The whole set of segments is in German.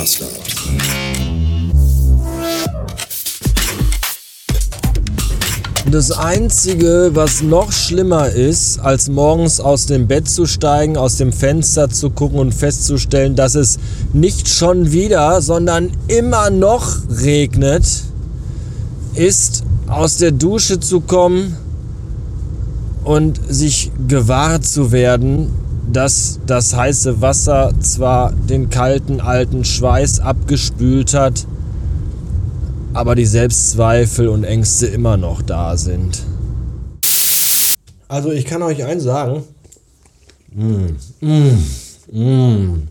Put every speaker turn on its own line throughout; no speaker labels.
Buster.
Das Einzige, was noch schlimmer ist, als morgens aus dem Bett zu steigen, aus dem Fenster zu gucken und festzustellen, dass es nicht schon wieder, sondern immer noch regnet, ist aus der Dusche zu kommen und sich gewahr zu werden, dass das heiße Wasser zwar den kalten alten Schweiß abgespült hat, aber die Selbstzweifel und Ängste immer noch da sind. Also ich kann euch eins sagen. Mm, mm, mm.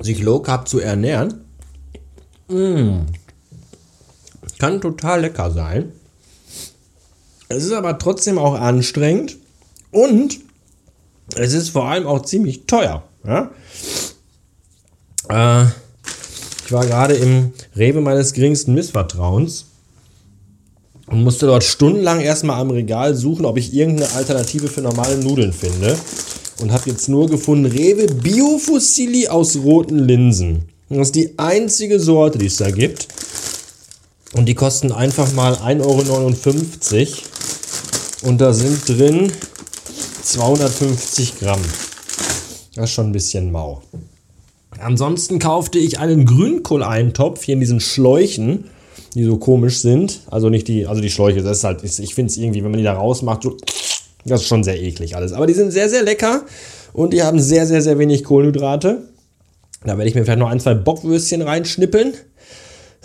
Sich low carb zu ernähren, mm, kann total lecker sein. Es ist aber trotzdem auch anstrengend und es ist vor allem auch ziemlich teuer. Ja? Äh, ich war gerade im Rewe meines geringsten Missvertrauens und musste dort stundenlang erstmal am Regal suchen, ob ich irgendeine Alternative für normale Nudeln finde. Und habe jetzt nur gefunden Rewe Bio Fusilli aus roten Linsen. Das ist die einzige Sorte, die es da gibt. Und die kosten einfach mal 1,59 Euro. Und da sind drin 250 Gramm. Das ist schon ein bisschen mau. Ansonsten kaufte ich einen Grünkohleintopf hier in diesen Schläuchen, die so komisch sind. Also nicht die, also die Schläuche, das ist halt, ich finde es irgendwie, wenn man die da rausmacht, so, das ist schon sehr eklig alles. Aber die sind sehr, sehr lecker und die haben sehr, sehr, sehr wenig Kohlenhydrate. Da werde ich mir vielleicht noch ein, zwei Bockwürstchen reinschnippeln.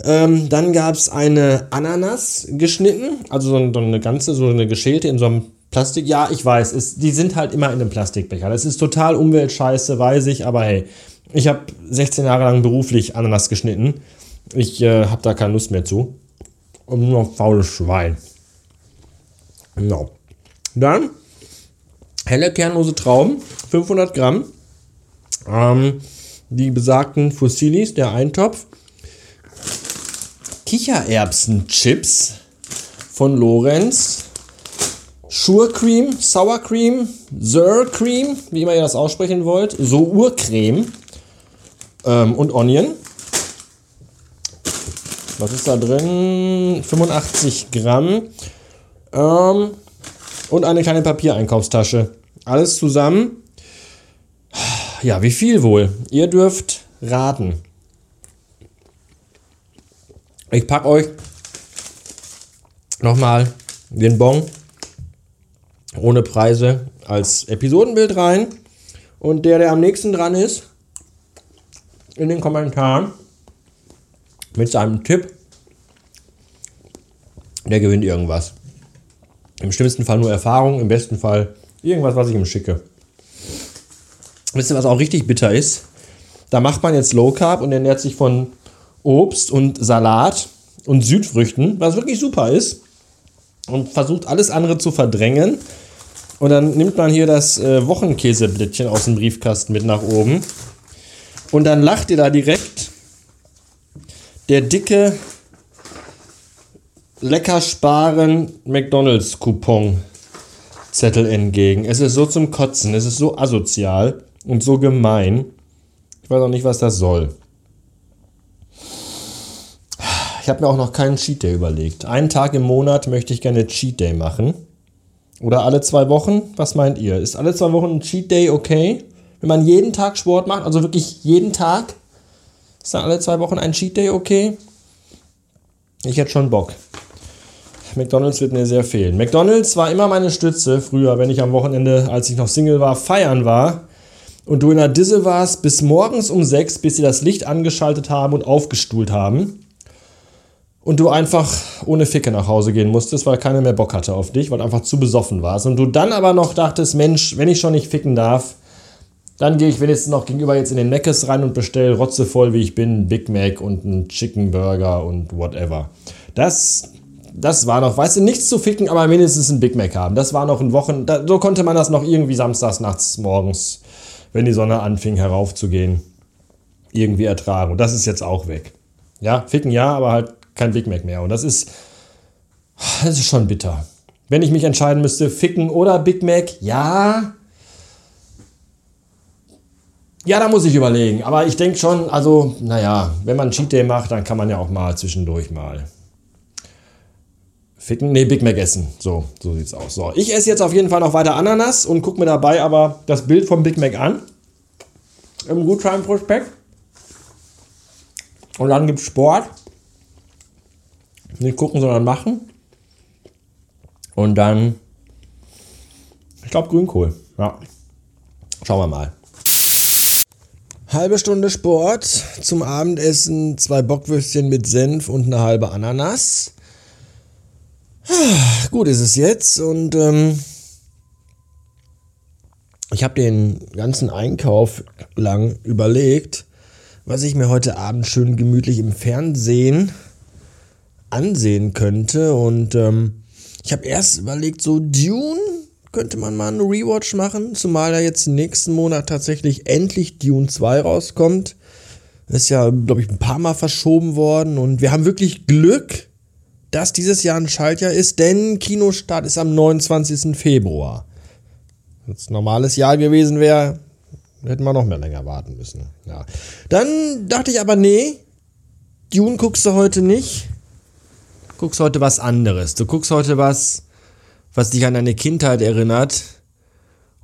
Ähm, dann gab es eine Ananas geschnitten, also so eine ganze, so eine geschälte in so einem Plastik. Ja, ich weiß, es, die sind halt immer in einem Plastikbecher. Das ist total umweltscheiße, weiß ich, aber hey, ich habe 16 Jahre lang beruflich Ananas geschnitten. Ich äh, habe da keine Lust mehr zu. Und nur faules Schwein. Genau. Dann helle kernlose Trauben, 500 Gramm. Ähm, die besagten Fossilis, der Eintopf. Kichererbsenchips von Lorenz. Sure Cream, Sour Cream, Sir Cream, wie immer ihr das aussprechen wollt. So Urcreme ähm, und Onion. Was ist da drin? 85 Gramm. Ähm, und eine kleine Papiereinkaufstasche. Alles zusammen. Ja, wie viel wohl? Ihr dürft raten. Ich packe euch nochmal den Bon ohne Preise als Episodenbild rein. Und der, der am nächsten dran ist, in den Kommentaren mit seinem Tipp. Der gewinnt irgendwas. Im schlimmsten Fall nur Erfahrung, im besten Fall irgendwas, was ich ihm schicke. Wisst ihr, was auch richtig bitter ist? Da macht man jetzt Low Carb und ernährt sich von Obst und Salat und Südfrüchten, was wirklich super ist. Und versucht alles andere zu verdrängen. Und dann nimmt man hier das äh, Wochenkäseblättchen aus dem Briefkasten mit nach oben und dann lacht dir da direkt der dicke lecker sparen McDonalds Coupon Zettel entgegen. Es ist so zum Kotzen, es ist so asozial und so gemein. Ich weiß auch nicht, was das soll. Ich habe mir auch noch keinen Cheat Day überlegt. Einen Tag im Monat möchte ich gerne Cheat Day machen. Oder alle zwei Wochen? Was meint ihr? Ist alle zwei Wochen ein Cheat Day okay? Wenn man jeden Tag Sport macht, also wirklich jeden Tag, ist dann alle zwei Wochen ein Cheat Day okay? Ich hätte schon Bock. McDonalds wird mir sehr fehlen. McDonalds war immer meine Stütze früher, wenn ich am Wochenende, als ich noch Single war, feiern war und du in der Disse warst bis morgens um sechs, bis sie das Licht angeschaltet haben und aufgestuhlt haben. Und du einfach ohne Ficke nach Hause gehen musstest, weil keiner mehr Bock hatte auf dich, weil du einfach zu besoffen warst. Und du dann aber noch dachtest, Mensch, wenn ich schon nicht ficken darf, dann gehe ich wenigstens noch gegenüber jetzt in den Meckes rein und bestelle rotzevoll, wie ich bin, Big Mac und einen Chicken Burger und whatever. Das, das war noch, weißt du, nichts zu ficken, aber mindestens ein Big Mac haben. Das war noch ein Wochen, da, so konnte man das noch irgendwie samstags nachts morgens, wenn die Sonne anfing heraufzugehen, irgendwie ertragen. Und das ist jetzt auch weg. Ja, ficken ja, aber halt kein Big Mac mehr. Und das ist, das ist schon bitter. Wenn ich mich entscheiden müsste, ficken oder Big Mac, ja, Ja, da muss ich überlegen. Aber ich denke schon, also, naja, wenn man Cheat Day macht, dann kann man ja auch mal zwischendurch mal ficken. Nee, Big Mac essen. So, so sieht's aus. So, ich esse jetzt auf jeden Fall noch weiter Ananas und gucke mir dabei aber das Bild vom Big Mac an. Im Gutscheinprospekt. Und dann gibt's Sport. Nicht gucken, sondern machen. Und dann, ich glaube, Grünkohl. Ja. Schauen wir mal. Halbe Stunde Sport, zum Abendessen zwei Bockwürstchen mit Senf und eine halbe Ananas. Gut ist es jetzt und ähm, ich habe den ganzen Einkauf lang überlegt, was ich mir heute Abend schön gemütlich im Fernsehen ansehen könnte und ähm, ich habe erst überlegt, so Dune könnte man mal einen Rewatch machen, zumal ja jetzt nächsten Monat tatsächlich endlich Dune 2 rauskommt. Ist ja, glaube ich, ein paar Mal verschoben worden und wir haben wirklich Glück, dass dieses Jahr ein Schaltjahr ist, denn Kinostart ist am 29. Februar. Wenn es ein normales Jahr gewesen wäre, hätten wir noch mehr länger warten müssen. Ja. Dann dachte ich aber, nee, Dune guckst du heute nicht. Guckst heute was anderes. Du guckst heute was, was dich an deine Kindheit erinnert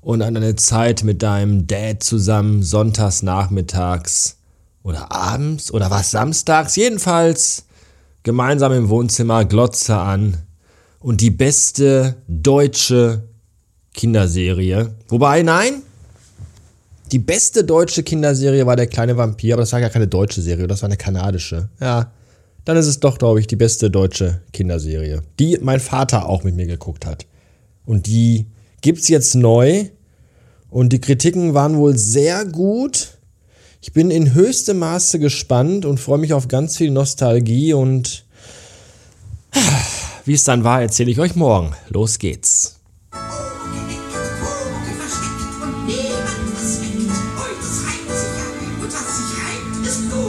und an deine Zeit mit deinem Dad zusammen sonntags nachmittags oder abends oder was samstags, jedenfalls gemeinsam im Wohnzimmer Glotze an und die beste deutsche Kinderserie. Wobei, nein, die beste deutsche Kinderserie war der kleine Vampir, aber das war ja keine deutsche Serie, das war eine kanadische. Ja, dann ist es doch, glaube ich, die beste deutsche Kinderserie, die mein Vater auch mit mir geguckt hat. Und die gibt es jetzt neu und die Kritiken waren wohl sehr gut. Ich bin in höchstem Maße gespannt und freue mich auf ganz viel Nostalgie und wie es dann war, erzähle ich euch morgen. Los geht's. School.